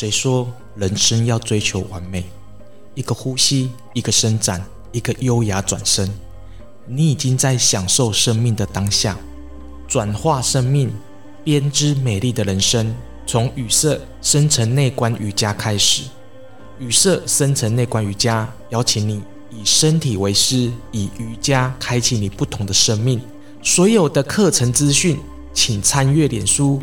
谁说人生要追求完美？一个呼吸，一个伸展，一个优雅转身，你已经在享受生命的当下，转化生命，编织美丽的人生。从语色深层内观瑜伽开始，语色深层内观瑜伽邀请你以身体为师，以瑜伽开启你不同的生命。所有的课程资讯，请参阅脸书。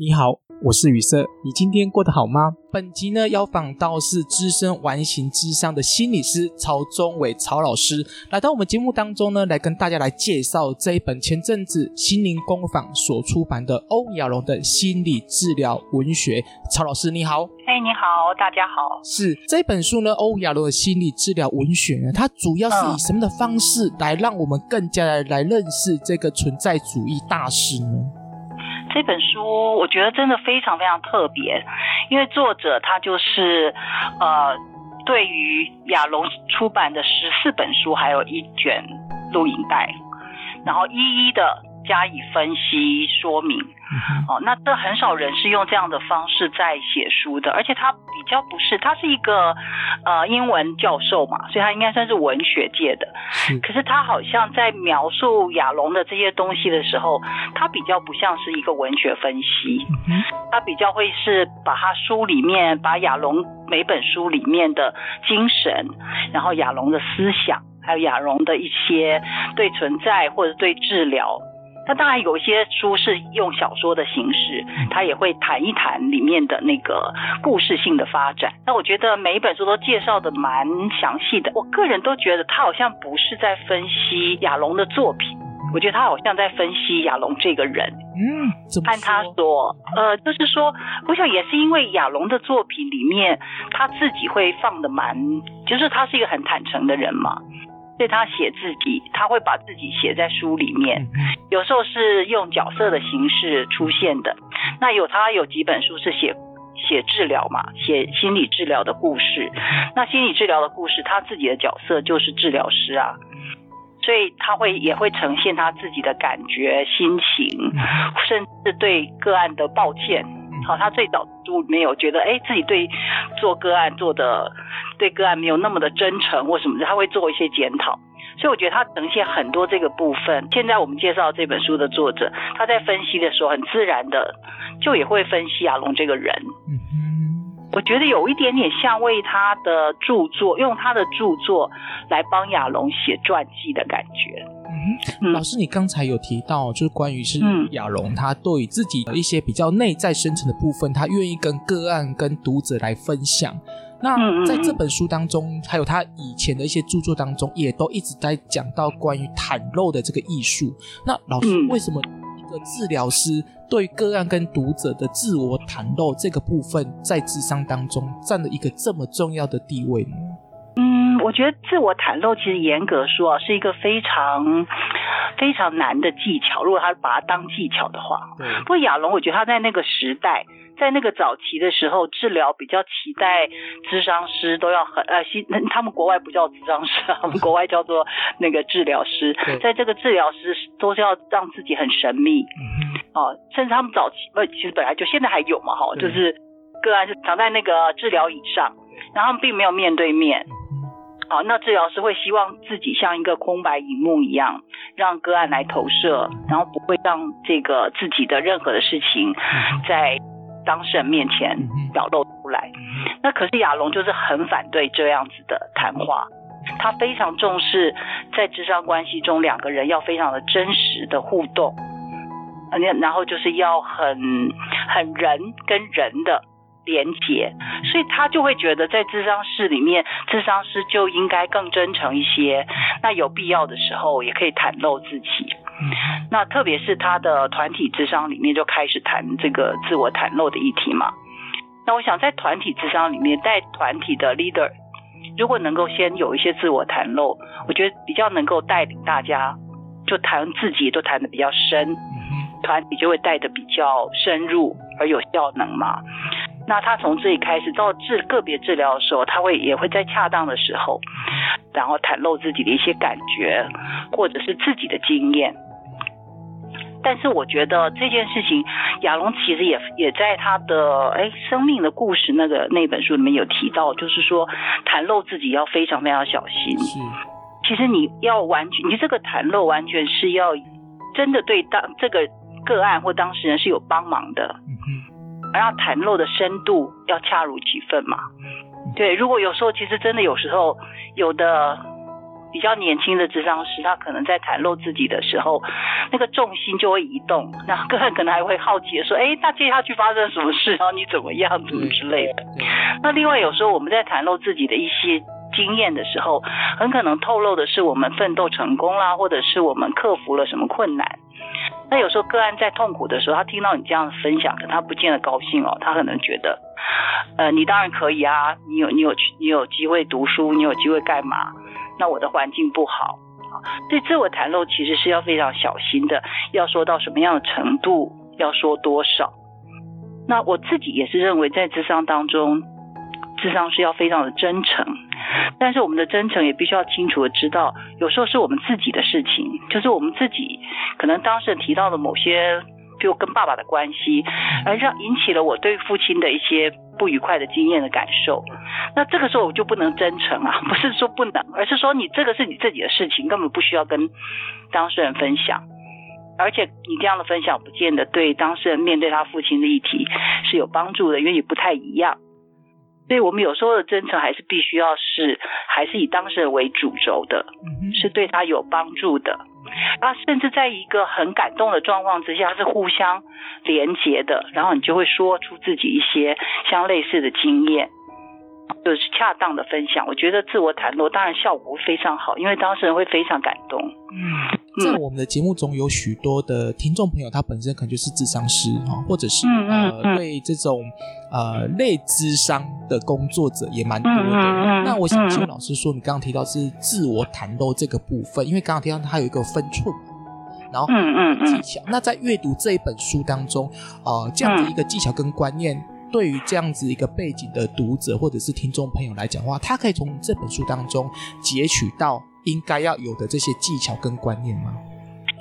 你好。我是雨色，你今天过得好吗？本集呢，要访到是资深完形咨商的心理师曹宗伟曹老师，来到我们节目当中呢，来跟大家来介绍这一本前阵子心灵工坊所出版的欧亚龙的心理治疗文学。曹老师你好，嘿，你好，大家好。是这本书呢，欧亚龙的心理治疗文学呢，它主要是以什么的方式来让我们更加的来认识这个存在主义大师呢？这本书我觉得真的非常非常特别，因为作者他就是呃，对于亚龙出版的十四本书，还有一卷录影带，然后一一的加以分析说明。哦，那这很少人是用这样的方式在写书的，而且他比较不是，他是一个呃英文教授嘛，所以他应该算是文学界的。是。可是他好像在描述亚龙的这些东西的时候，他比较不像是一个文学分析，他比较会是把他书里面把亚龙每本书里面的精神，然后亚龙的思想，还有亚龙的一些对存在或者对治疗。那当然有一些书是用小说的形式，他也会谈一谈里面的那个故事性的发展。那我觉得每一本书都介绍的蛮详细的。我个人都觉得他好像不是在分析亚龙的作品，我觉得他好像在分析亚龙这个人。嗯，按他说，呃，就是说，我想也是因为亚龙的作品里面他自己会放的蛮，就是他是一个很坦诚的人嘛。所以他写自己，他会把自己写在书里面，有时候是用角色的形式出现的。那有他有几本书是写写治疗嘛，写心理治疗的故事。那心理治疗的故事，他自己的角色就是治疗师啊，所以他会也会呈现他自己的感觉、心情，甚至对个案的抱歉。好，他最早都没有觉得，哎，自己对做个案做的。对个案没有那么的真诚或什么的，他会做一些检讨，所以我觉得他呈现很多这个部分。现在我们介绍这本书的作者，他在分析的时候很自然的就也会分析亚龙这个人。我觉得有一点点像为他的著作，用他的著作来帮亚龙写传记的感觉。嗯，老师，你刚才有提到，就是关于是亚龙他对于自己的一些比较内在深层的部分，他愿意跟个案跟读者来分享。那在这本书当中，还有他以前的一些著作当中，也都一直在讲到关于袒露的这个艺术。那老师，为什么一个治疗师对个案跟读者的自我袒露这个部分，在智商当中占了一个这么重要的地位呢？嗯，我觉得自我袒露其实严格说啊，是一个非常非常难的技巧。如果他把它当技巧的话，嗯。不过亚龙，我觉得他在那个时代。在那个早期的时候，治疗比较期待咨商师都要很呃，西他们国外不叫咨商师，他们国外叫做那个治疗师。在这个治疗师都是要让自己很神秘，哦，甚至他们早期不，其实本来就现在还有嘛，哈，就是个案是躺在那个治疗椅上，然后他们并没有面对面。好，那治疗师会希望自己像一个空白荧幕一样，让个案来投射，然后不会让这个自己的任何的事情在。当事人面前表露出来，那可是亚龙就是很反对这样子的谈话，他非常重视在咨商关系中两个人要非常的真实的互动，然后就是要很很人跟人的连结，所以他就会觉得在智商室里面，智商师就应该更真诚一些，那有必要的时候也可以袒露自己。那特别是他的团体智商里面就开始谈这个自我袒露的议题嘛。那我想在团体智商里面带团体的 leader，如果能够先有一些自我袒露，我觉得比较能够带领大家，就谈自己都谈的比较深，团体就会带的比较深入而有效能嘛。那他从这里开始到治个别治疗的时候，他会也会在恰当的时候，然后袒露自己的一些感觉，或者是自己的经验。但是我觉得这件事情，亚龙其实也也在他的哎生命的故事那个那本书里面有提到，就是说袒露自己要非常非常小心。是，其实你要完全，你这个袒露完全是要真的对当这个个案或当事人是有帮忙的。嗯哼，然后袒露的深度要恰如其分嘛。对，如果有时候其实真的有时候有的。比较年轻的智商师，他可能在袒露自己的时候，那个重心就会移动，那个人可能还会好奇的说：“哎，那接下去发生什么事？然后你怎么样，怎么之类的。”那另外有时候我们在袒露自己的一些经验的时候，很可能透露的是我们奋斗成功啦，或者是我们克服了什么困难。那有时候个案在痛苦的时候，他听到你这样分享，可他不见得高兴哦，他可能觉得，呃，你当然可以啊，你有你有你有机会读书，你有机会干嘛？那我的环境不好，对自我袒露其实是要非常小心的，要说到什么样的程度，要说多少。那我自己也是认为，在智商当中，咨商是要非常的真诚，但是我们的真诚也必须要清楚的知道，有时候是我们自己的事情，就是我们自己可能当事人提到的某些。就跟爸爸的关系，而让引起了我对父亲的一些不愉快的经验的感受。那这个时候我就不能真诚啊，不是说不能，而是说你这个是你自己的事情，根本不需要跟当事人分享。而且你这样的分享，不见得对当事人面对他父亲的议题是有帮助的，因为你不太一样。所以我们有时候的真诚还是必须要是，还是以当事人为主轴的，是对他有帮助的。然后甚至在一个很感动的状况之下，是互相连结的，然后你就会说出自己一些相类似的经验，就是恰当的分享。我觉得自我袒露当然效果非常好，因为当事人会非常感动。嗯。在我们的节目中有许多的听众朋友，他本身可能就是智商师哈，或者是呃对这种呃类智商的工作者也蛮多的。那我想请问老师说，你刚刚提到是自我袒露这个部分，因为刚刚提到它有一个分寸，然后技巧。那在阅读这一本书当中，呃，这样子一个技巧跟观念，对于这样子一个背景的读者或者是听众朋友来讲的话，他可以从这本书当中截取到。应该要有的这些技巧跟观念吗？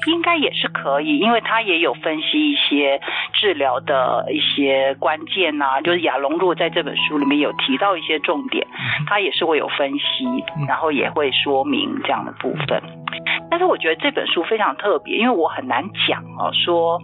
应该也是可以，因为他也有分析一些治疗的一些关键啊，就是亚隆若在这本书里面有提到一些重点，他也是会有分析，然后也会说明这样的部分。但是我觉得这本书非常特别，因为我很难讲哦，说，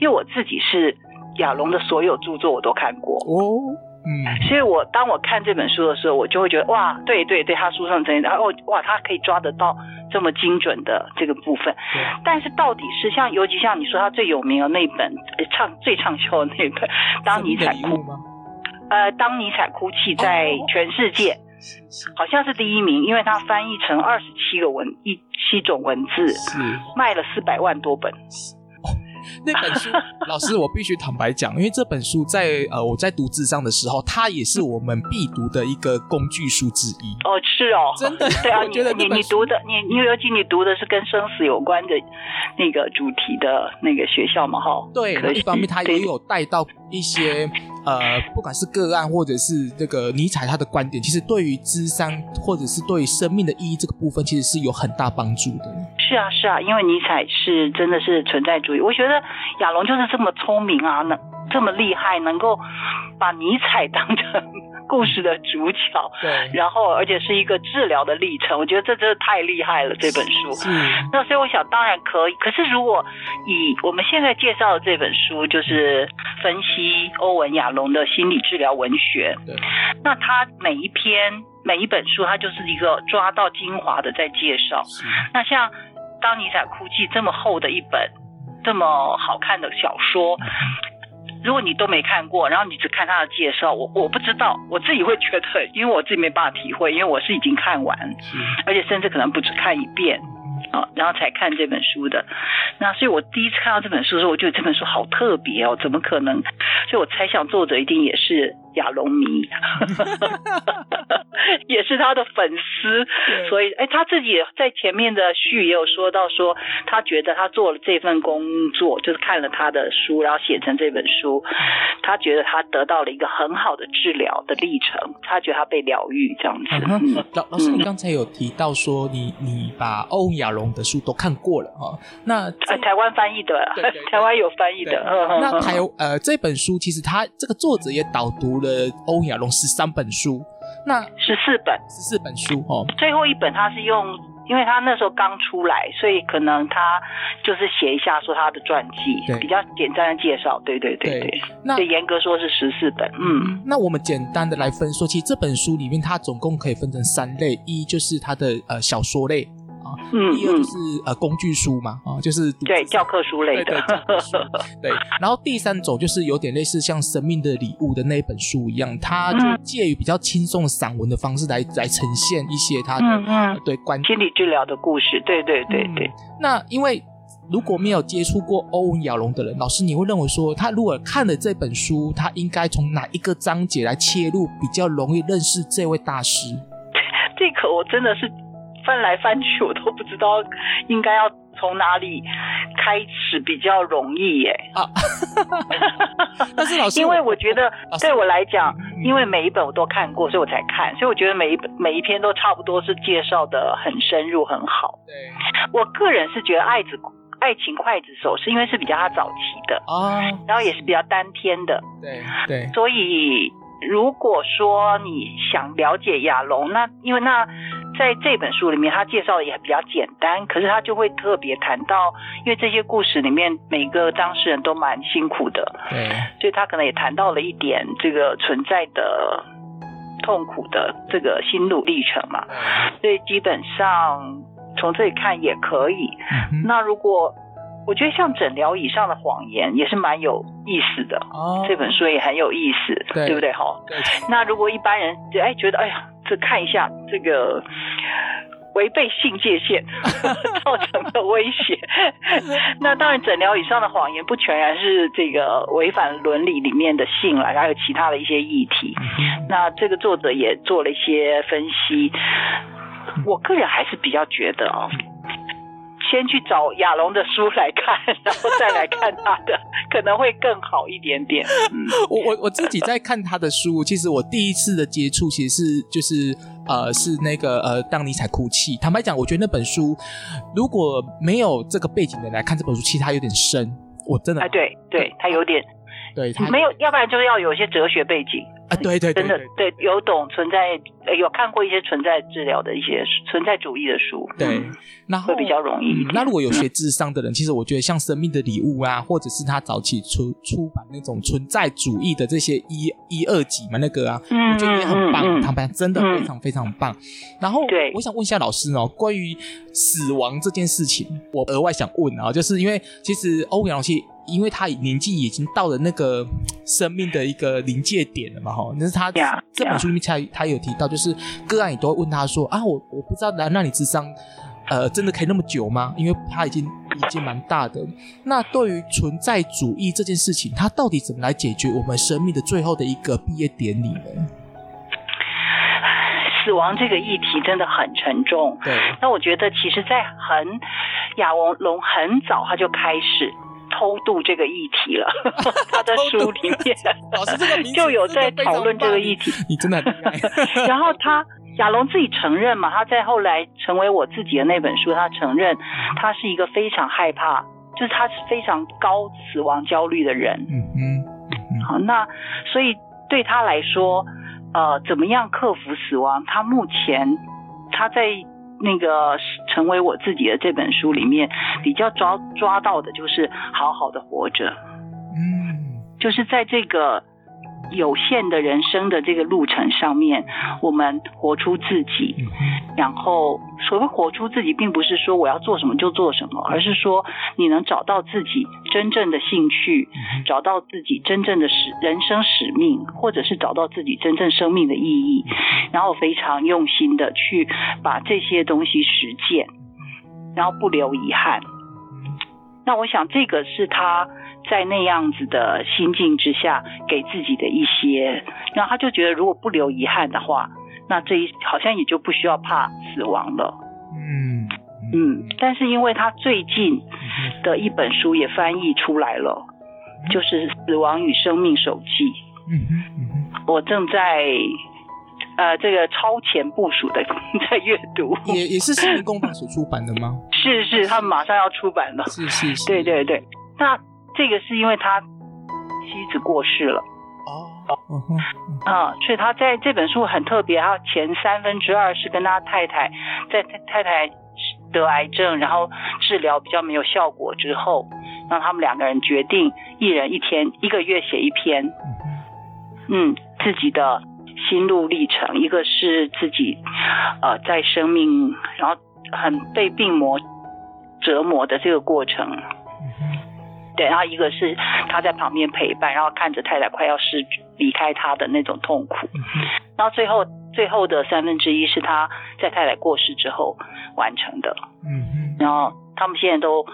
因为我自己是亚龙的所有著作我都看过哦。嗯，所以我当我看这本书的时候，我就会觉得哇，对对对，他书上真的，然后哇，他可以抓得到这么精准的这个部分。对但是到底是像，尤其像你说他最有名的那本，畅最畅销的那本《当尼采哭》吗？呃，当尼采哭泣在全世界，哦、好像是第一名，因为他翻译成二十七个文一七种文字，是卖了四百万多本。那本书，老师，我必须坦白讲，因为这本书在呃我在读智商的时候，它也是我们必读的一个工具书之一。哦，是哦，真的，对啊，你你你读的，你你尤其你读的是跟生死有关的那个主题的那个学校嘛，哈。对，一方面它也有带到一些呃，不管是个案或者是这个尼采他的观点，其实对于智商或者是对于生命的意义这个部分，其实是有很大帮助的。是啊，是啊，因为尼采是真的是存在主义，我觉得亚龙就是这么聪明啊，能这么厉害，能够把尼采当成故事的主角，对，然后而且是一个治疗的历程，我觉得这真的太厉害了，这本书。嗯，那所以我想，当然可以。可是如果以我们现在介绍的这本书，就是分析欧文亚龙的心理治疗文学，对，那他每一篇每一本书，它就是一个抓到精华的在介绍。是，那像。当尼采哭泣这么厚的一本，这么好看的小说，如果你都没看过，然后你只看他的介绍，我我不知道，我自己会觉得，因为我自己没办法体会，因为我是已经看完，而且甚至可能不止看一遍啊，然后才看这本书的。那所以我第一次看到这本书的时候，我觉得这本书好特别哦，怎么可能？所以我猜想作者一定也是亚龙迷，也是他的粉丝，所以哎，他自己在前面的序也有说到说，他觉得他做了这份工作，就是看了他的书，然后写成这本书，他觉得他得到了一个很好的治疗的历程，他觉得他被疗愈这样子。嗯、老老师，你刚才有提到说你你把欧亚龙的书都看过了哈，那呃台湾翻译的，对对对。台湾有翻译的，那台 呃这本书其实他这个作者也导读了欧亚龙十三本书，那十四本。十四本书哦，最后一本他是用，因为他那时候刚出来，所以可能他就是写一下说他的传记，比较简单的介绍，对对对对，那严格说是十四本，嗯，那我们简单的来分说，其实这本书里面它总共可以分成三类，一就是它的呃小说类。嗯，第二就是呃工具书嘛，啊，就是对教科书类的，对，对，对。然后第三种就是有点类似像《生命的礼物》的那一本书一样，它就介于比较轻松的散文的方式来来呈现一些它的嗯，嗯对关心理治疗的故事，对对对对。嗯、那因为如果没有接触过欧文亚龙的人，老师你会认为说，他如果看了这本书，他应该从哪一个章节来切入比较容易认识这位大师？这个我真的是。翻来翻去，我都不知道应该要从哪里开始比较容易耶。啊，但是老师，因为我觉得对我来讲，因为每一本我都看过，所以我才看，所以我觉得每一本每一篇都差不多是介绍的很深入很好。对，我个人是觉得《爱子爱情刽子手》是因为是比较他早期的啊，然后也是比较单篇的。对对，所以如果说你想了解亚龙，那因为那。在这本书里面，他介绍的也比较简单，可是他就会特别谈到，因为这些故事里面每个当事人都蛮辛苦的，对，所以他可能也谈到了一点这个存在的痛苦的这个心路历程嘛，所以基本上从这里看也可以。嗯、那如果我觉得像诊疗以上的谎言也是蛮有意思的，哦，这本书也很有意思，对，对不对？哈，那如果一般人就哎觉得哎呀。这看一下这个违背性界限 造成的威胁，那当然诊疗以上的谎言不全然是这个违反伦理里面的性了，还有其他的一些议题。那这个作者也做了一些分析，我个人还是比较觉得啊。先去找亚龙的书来看，然后再来看他的，可能会更好一点点。嗯、我我我自己在看他的书，其实我第一次的接触其实是就是呃是那个呃当尼采哭泣。坦白讲，我觉得那本书如果没有这个背景的来看这本书，其实它有点深。我真的，哎，对对，它有点，对，他没有，要不然就是要有一些哲学背景。啊，对对对，真的对，有懂存在，有看过一些存在治疗的一些存在主义的书，对，那会比较容易。那如果有学智商的人，其实我觉得像《生命的礼物》啊，或者是他早期出出版那种存在主义的这些一一二集嘛，那个啊，我觉得也很棒，他们真的非常非常棒。然后，对，我想问一下老师哦，关于死亡这件事情，我额外想问啊，就是因为其实欧阳老师。因为他年纪已经到了那个生命的一个临界点了嘛，哈，那是他这本书里面才他有提到，就是个案也都会问他说啊，我我不知道来让你智商，呃，真的可以那么久吗？因为他已经已经蛮大的。那对于存在主义这件事情，他到底怎么来解决我们生命的最后的一个毕业典礼呢？死亡这个议题真的很沉重。对，那我觉得其实，在很亚文龙很早他就开始。偷渡这个议题了，他的书里面老师这个就有在讨论这个议题。你真的很厉害。然后他亚龙自己承认嘛，他在后来成为我自己的那本书，他承认他是一个非常害怕，就是他是非常高死亡焦虑的人。嗯嗯。好，那所以对他来说，呃，怎么样克服死亡？他目前他在。那个成为我自己的这本书里面比较抓抓到的就是好好的活着，嗯，就是在这个。有限的人生的这个路程上面，我们活出自己。然后，所谓活出自己，并不是说我要做什么就做什么，而是说你能找到自己真正的兴趣，找到自己真正的使人生使命，或者是找到自己真正生命的意义，然后非常用心的去把这些东西实践，然后不留遗憾。那我想，这个是他在那样子的心境之下给自己的一些，然后他就觉得如果不留遗憾的话，那这一好像也就不需要怕死亡了。嗯嗯，但是因为他最近的一本书也翻译出来了，就是《死亡与生命手记》。嗯嗯，我正在呃这个超前部署的在阅读，也也是新民工坊所出版的吗？是是，他们马上要出版了。是是是，对对对。那这个是因为他妻子过世了。哦哦，嗯哼，啊，所以他在这本书很特别，他前三分之二是跟他太太在太太得癌症，然后治疗比较没有效果之后，让他们两个人决定一人一天一个月写一篇，嗯，自己的心路历程，一个是自己呃在生命然后很被病魔折磨的这个过程。对，然后一个是他在旁边陪伴，然后看着太太快要失离开他的那种痛苦，然后最后最后的三分之一是他在太太过世之后完成的。嗯，然后他们现在都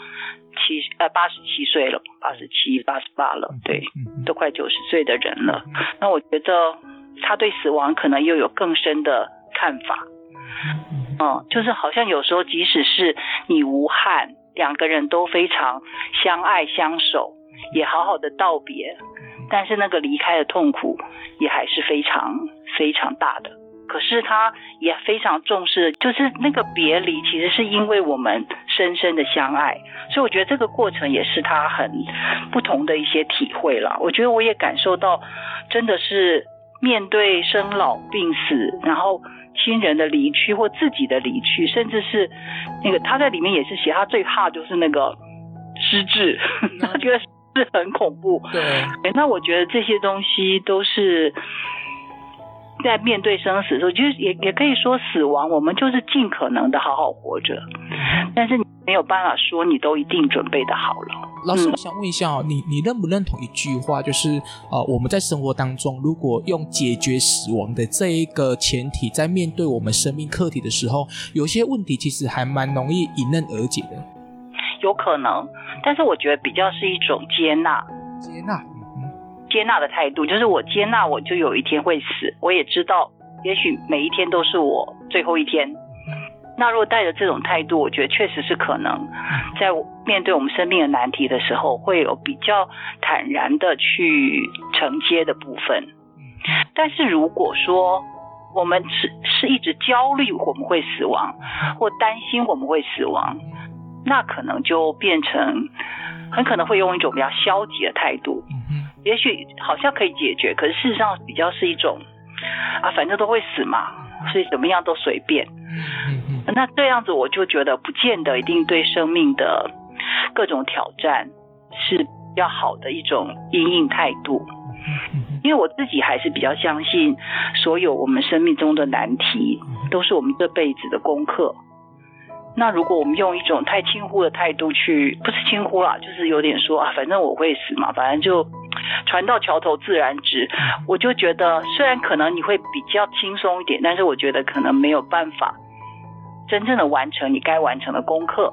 七呃八十七岁了，八十七八十八了，对，都快九十岁的人了。那我觉得他对死亡可能又有更深的看法。嗯，就是好像有时候即使是你无憾。两个人都非常相爱相守，也好好的道别，但是那个离开的痛苦也还是非常非常大的。可是他也非常重视，就是那个别离其实是因为我们深深的相爱，所以我觉得这个过程也是他很不同的一些体会了。我觉得我也感受到，真的是面对生老病死，然后。亲人的离去或自己的离去，甚至是那个他在里面也是写，他最怕就是那个失智，他觉得是很恐怖。对，那我觉得这些东西都是在面对生死的时候，就是也也可以说死亡，我们就是尽可能的好好活着，但是你没有办法说你都一定准备的好了。老师，我想问一下哦，你你认不认同一句话，就是呃，我们在生活当中，如果用解决死亡的这一个前提，在面对我们生命课题的时候，有些问题其实还蛮容易迎刃而解的。有可能，但是我觉得比较是一种接纳，接纳，接纳的态度，就是我接纳，我就有一天会死，我也知道，也许每一天都是我最后一天。那如果带着这种态度，我觉得确实是可能，在面对我们生命的难题的时候，会有比较坦然的去承接的部分。但是如果说我们是是一直焦虑我们会死亡，或担心我们会死亡，那可能就变成很可能会用一种比较消极的态度。也许好像可以解决，可是事实上比较是一种啊，反正都会死嘛，所以怎么样都随便。那这样子我就觉得不见得一定对生命的各种挑战是比较好的一种因应态度，因为我自己还是比较相信，所有我们生命中的难题都是我们这辈子的功课。那如果我们用一种太轻忽的态度去，不是轻忽啦，就是有点说啊，反正我会死嘛，反正就船到桥头自然直。我就觉得虽然可能你会比较轻松一点，但是我觉得可能没有办法。真正的完成你该完成的功课，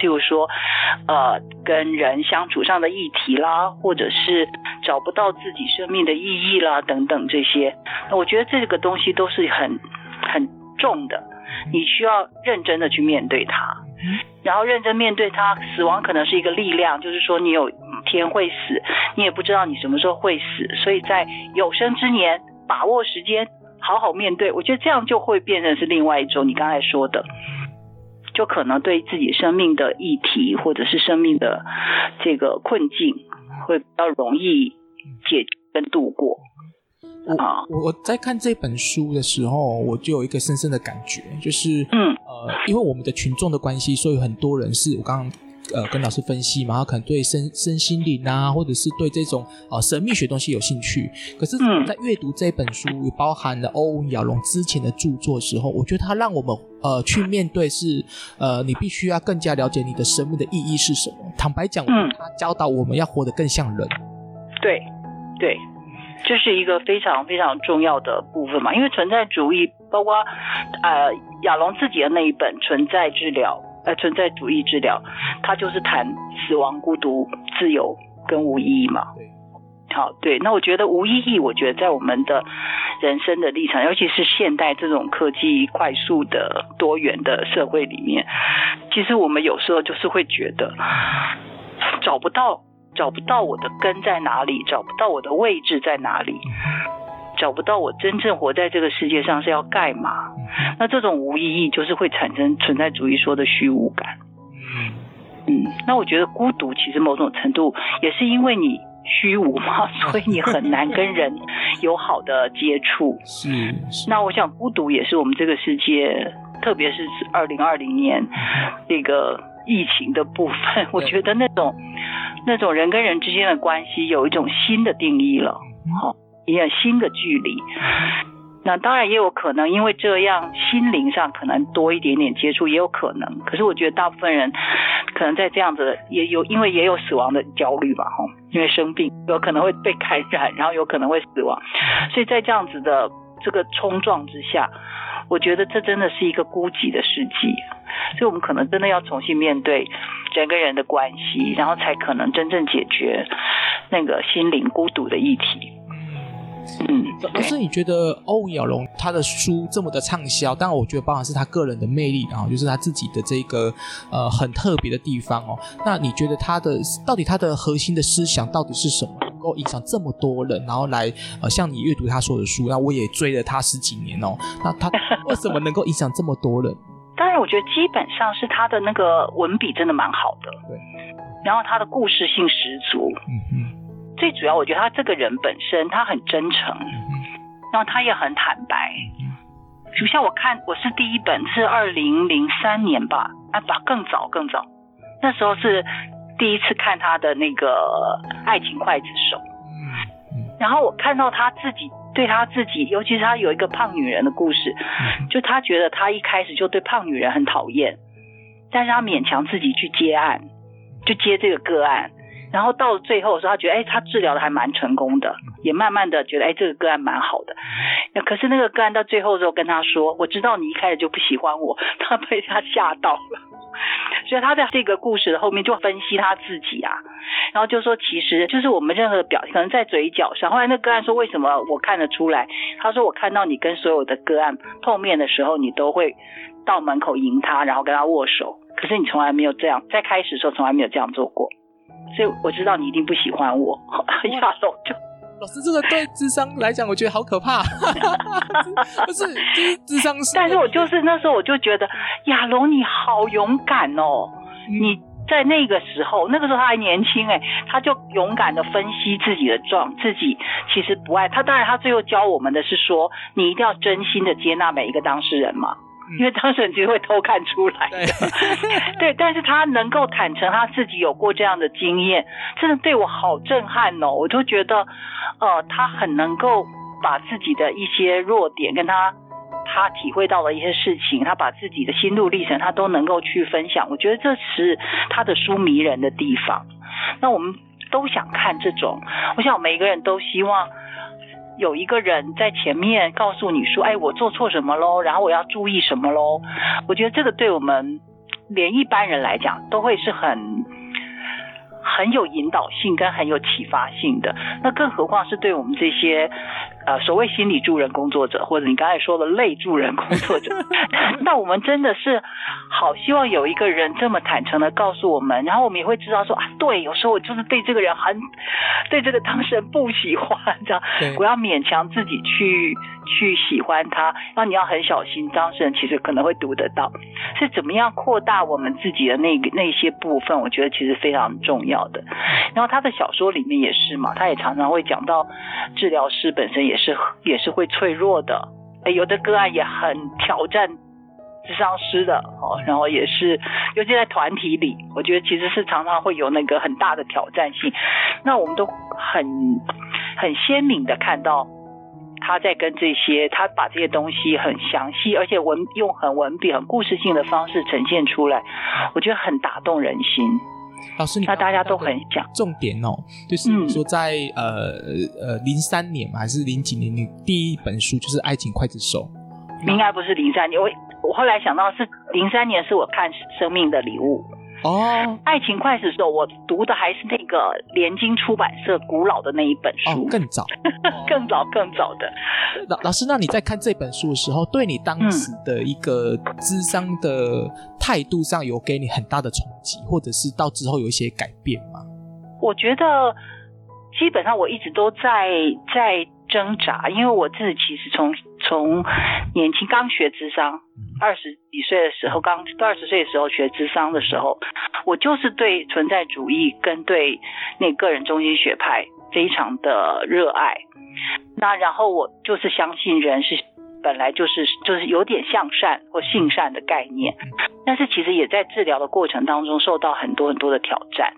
譬如说，呃，跟人相处上的议题啦，或者是找不到自己生命的意义啦，等等这些，我觉得这个东西都是很很重的，你需要认真的去面对它，然后认真面对它。死亡可能是一个力量，就是说你有天会死，你也不知道你什么时候会死，所以在有生之年把握时间。好好面对，我觉得这样就会变成是另外一种你刚才说的，就可能对自己生命的议题或者是生命的这个困境会比较容易解决跟度过。啊，我我在看这本书的时候，我就有一个深深的感觉，就是嗯呃，因为我们的群众的关系，所以很多人是我刚刚。呃，跟老师分析嘛，他可能对身身心灵啊，或者是对这种啊、呃、神秘学东西有兴趣。可是，在阅读这本书，也包含了欧文亚龙之前的著作的时候，我觉得他让我们呃去面对是呃，你必须要更加了解你的生命的意义是什么。坦白讲，他教导我们要活得更像人。对，对，这是一个非常非常重要的部分嘛。因为存在主义，包括呃亚龙自己的那一本《存在治疗》。呃存在主义治疗，它就是谈死亡、孤独、自由跟无意义嘛。对，好，对，那我觉得无意义，我觉得在我们的人生的历程，尤其是现代这种科技快速的多元的社会里面，其实我们有时候就是会觉得找不到。找不到我的根在哪里，找不到我的位置在哪里，找不到我真正活在这个世界上是要干嘛？那这种无意义就是会产生存在主义说的虚无感。嗯，那我觉得孤独其实某种程度也是因为你虚无嘛，所以你很难跟人有好的接触。是。那我想孤独也是我们这个世界，特别是二零二零年那个疫情的部分，我觉得那种。那种人跟人之间的关系有一种新的定义了，好，也有新的距离。那当然也有可能因为这样，心灵上可能多一点点接触，也有可能。可是我觉得大部分人可能在这样子也有，因为也有死亡的焦虑吧，哈，因为生病有可能会被感染，然后有可能会死亡，所以在这样子的这个冲撞之下，我觉得这真的是一个孤寂的世纪。所以我们可能真的要重新面对整个人的关系，然后才可能真正解决那个心灵孤独的议题。嗯，老师，你觉得欧文·亚隆他的书这么的畅销，当然我觉得包含是他个人的魅力，然后就是他自己的这个呃很特别的地方哦。那你觉得他的到底他的核心的思想到底是什么，够影响这么多人，然后来呃像你阅读他所有的书，那我也追了他十几年哦。那他 为什么能够影响这么多人？当然，我觉得基本上是他的那个文笔真的蛮好的，对。然后他的故事性十足，嗯嗯。最主要，我觉得他这个人本身他很真诚，嗯，然后他也很坦白。嗯。就像我看，我是第一本是二零零三年吧，啊，不，更早更早，那时候是第一次看他的那个《爱情刽子手》，嗯。然后我看到他自己。对他自己，尤其是他有一个胖女人的故事，就他觉得他一开始就对胖女人很讨厌，但是他勉强自己去接案，就接这个个案，然后到了最后的时候，他觉得哎，他治疗的还蛮成功的，也慢慢的觉得哎，这个个案蛮好的。可是那个个案到最后的时候跟他说，我知道你一开始就不喜欢我，他被他吓到了。所以他在这个故事的后面就分析他自己啊，然后就说其实就是我们任何的表现，可能在嘴角上。后来那个案说，为什么我看得出来？他说我看到你跟所有的个案碰面的时候，你都会到门口迎他，然后跟他握手。可是你从来没有这样，在开始的时候从来没有这样做过。所以我知道你一定不喜欢我。亚隆就。老师，这个对智商来讲，我觉得好可怕。不是，就是智商师。但是我就是那时候，我就觉得亚龙你好勇敢哦！嗯、你在那个时候，那个时候他还年轻哎，他就勇敢的分析自己的状，自己其实不爱他。当然，他最后教我们的是说，你一定要真心的接纳每一个当事人嘛。因为当事人其实会偷看出来的，对，但是他能够坦诚他自己有过这样的经验，真的对我好震撼哦！我就觉得，呃，他很能够把自己的一些弱点跟他他体会到的一些事情，他把自己的心路历程，他都能够去分享。我觉得这是他的书迷人的地方。那我们都想看这种，我想每一个人都希望。有一个人在前面告诉你说：“哎，我做错什么喽？然后我要注意什么喽？”我觉得这个对我们连一般人来讲都会是很很有引导性跟很有启发性的。那更何况是对我们这些。呃，所谓心理助人工作者，或者你刚才说的类助人工作者，那我们真的是好希望有一个人这么坦诚的告诉我们，然后我们也会知道说啊，对，有时候我就是对这个人很对这个当事人不喜欢，这样我要勉强自己去去喜欢他，然后你要很小心，当事人其实可能会读得到，是怎么样扩大我们自己的那个那些部分，我觉得其实非常重要的。然后他的小说里面也是嘛，他也常常会讲到治疗师本身也。是也是会脆弱的，哎，有的个案也很挑战智商师的哦，然后也是，尤其在团体里，我觉得其实是常常会有那个很大的挑战性。那我们都很很鲜明的看到他在跟这些，他把这些东西很详细，而且文用很文笔、很故事性的方式呈现出来，我觉得很打动人心。老师，那大家都很想重点哦，就是说在、嗯、呃呃零三年嘛，还是零几年？你第一本书就是《爱情刽子手》，应该不是零三年。我我后来想到是零三年是我看《生命的礼物》。哦，爱情快死的时候，我读的还是那个联经出版社古老的那一本书，哦、更早，更早更早的。老老师，那你在看这本书的时候，对你当时的一个智商的态度上有给你很大的冲击，或者是到之后有一些改变吗？我觉得基本上我一直都在在挣扎，因为我自己其实从从年轻刚学智商。二十几岁的时候，刚二十岁的时候学咨商的时候，我就是对存在主义跟对那个人中心学派非常的热爱。那然后我就是相信人是本来就是就是有点向善或性善的概念，但是其实也在治疗的过程当中受到很多很多的挑战。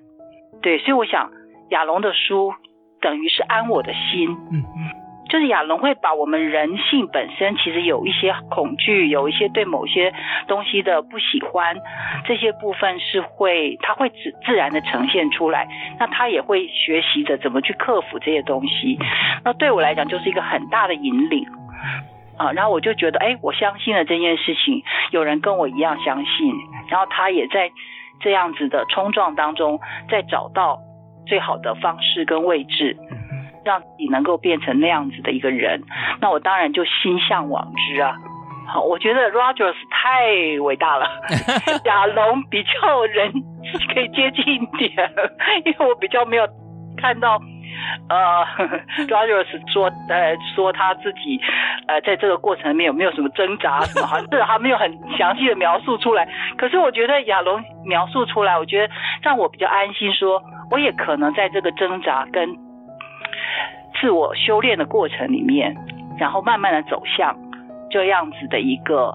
对，所以我想亚龙的书等于是安我的心。嗯嗯。就是亚龙会把我们人性本身其实有一些恐惧，有一些对某些东西的不喜欢，这些部分是会，他会自自然的呈现出来。那他也会学习着怎么去克服这些东西。那对我来讲就是一个很大的引领啊。然后我就觉得，哎，我相信了这件事情，有人跟我一样相信，然后他也在这样子的冲撞当中，在找到最好的方式跟位置。让自己能够变成那样子的一个人，那我当然就心向往之啊。好，我觉得 Rogers 太伟大了，亚龙比较人可以接近一点，因为我比较没有看到呃 Rogers 说呃说他自己呃在这个过程里面有没有什么挣扎什么，好像是还没有很详细的描述出来。可是我觉得亚龙描述出来，我觉得让我比较安心说，说我也可能在这个挣扎跟。自我修炼的过程里面，然后慢慢的走向这样子的一个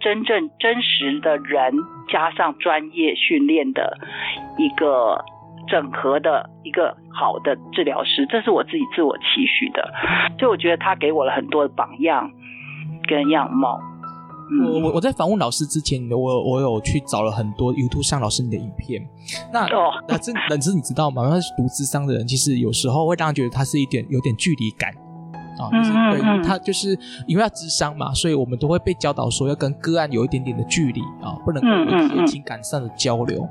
真正真实的人，加上专业训练的一个整合的一个好的治疗师，这是我自己自我期许的。所以我觉得他给我了很多的榜样跟样貌。我我我在访问老师之前，我我有去找了很多 YouTube 上老师你的影片。那那这冷知你知道吗？那读智商的人，其实有时候会让人觉得他是一点有点距离感。啊，就是对他就是因为要智商嘛，所以我们都会被教导说要跟个案有一点点的距离啊，不能有一些情感上的交流。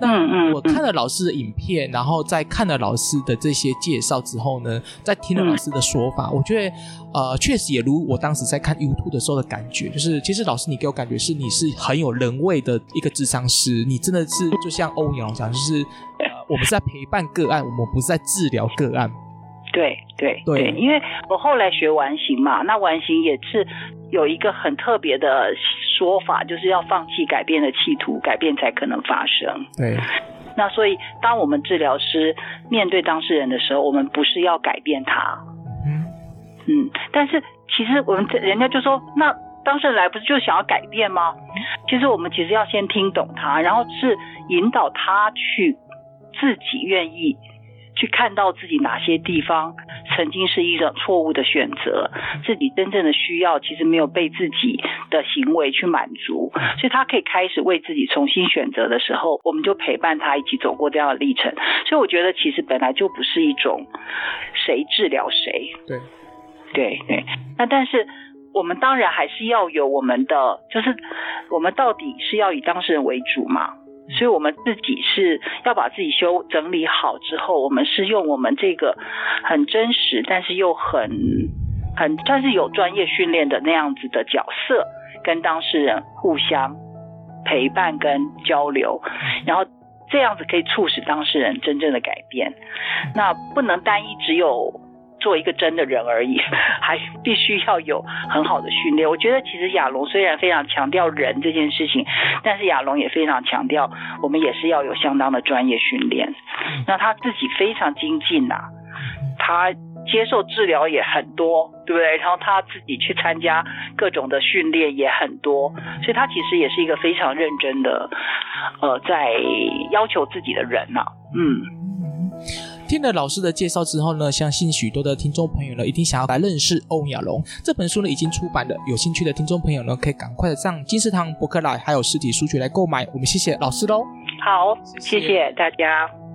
那我看了老师的影片，然后在看了老师的这些介绍之后呢，在听了老师的说法，我觉得呃，确实也如我当时在看 YouTube 的时候的感觉，就是其实老师你给我感觉是你是很有人味的一个智商师，你真的是就像欧阳讲，就是呃，我们是在陪伴个案，我们不是在治疗个案。对对对，因为我后来学完形嘛，那完形也是有一个很特别的说法，就是要放弃改变的企图，改变才可能发生。对，那所以当我们治疗师面对当事人的时候，我们不是要改变他，嗯嗯，但是其实我们人家就说，那当事人来不是就想要改变吗？其实我们其实要先听懂他，然后是引导他去自己愿意。去看到自己哪些地方曾经是一种错误的选择，自己真正的需要其实没有被自己的行为去满足，所以他可以开始为自己重新选择的时候，我们就陪伴他一起走过这样的历程。所以我觉得其实本来就不是一种谁治疗谁，对，对对。那但是我们当然还是要有我们的，就是我们到底是要以当事人为主嘛。所以，我们自己是要把自己修整理好之后，我们是用我们这个很真实，但是又很很算是有专业训练的那样子的角色，跟当事人互相陪伴跟交流，然后这样子可以促使当事人真正的改变。那不能单一只有。做一个真的人而已，还必须要有很好的训练。我觉得其实亚龙虽然非常强调人这件事情，但是亚龙也非常强调我们也是要有相当的专业训练。那他自己非常精进呐、啊，他接受治疗也很多，对不对？然后他自己去参加各种的训练也很多，所以他其实也是一个非常认真的，呃，在要求自己的人呐、啊，嗯。听了老师的介绍之后呢，相信许多的听众朋友呢，一定想要来认识欧亚龙。这本书呢已经出版了，有兴趣的听众朋友呢，可以赶快的上金石堂博客来，还有实体书局来购买。我们谢谢老师喽。好，谢谢大家。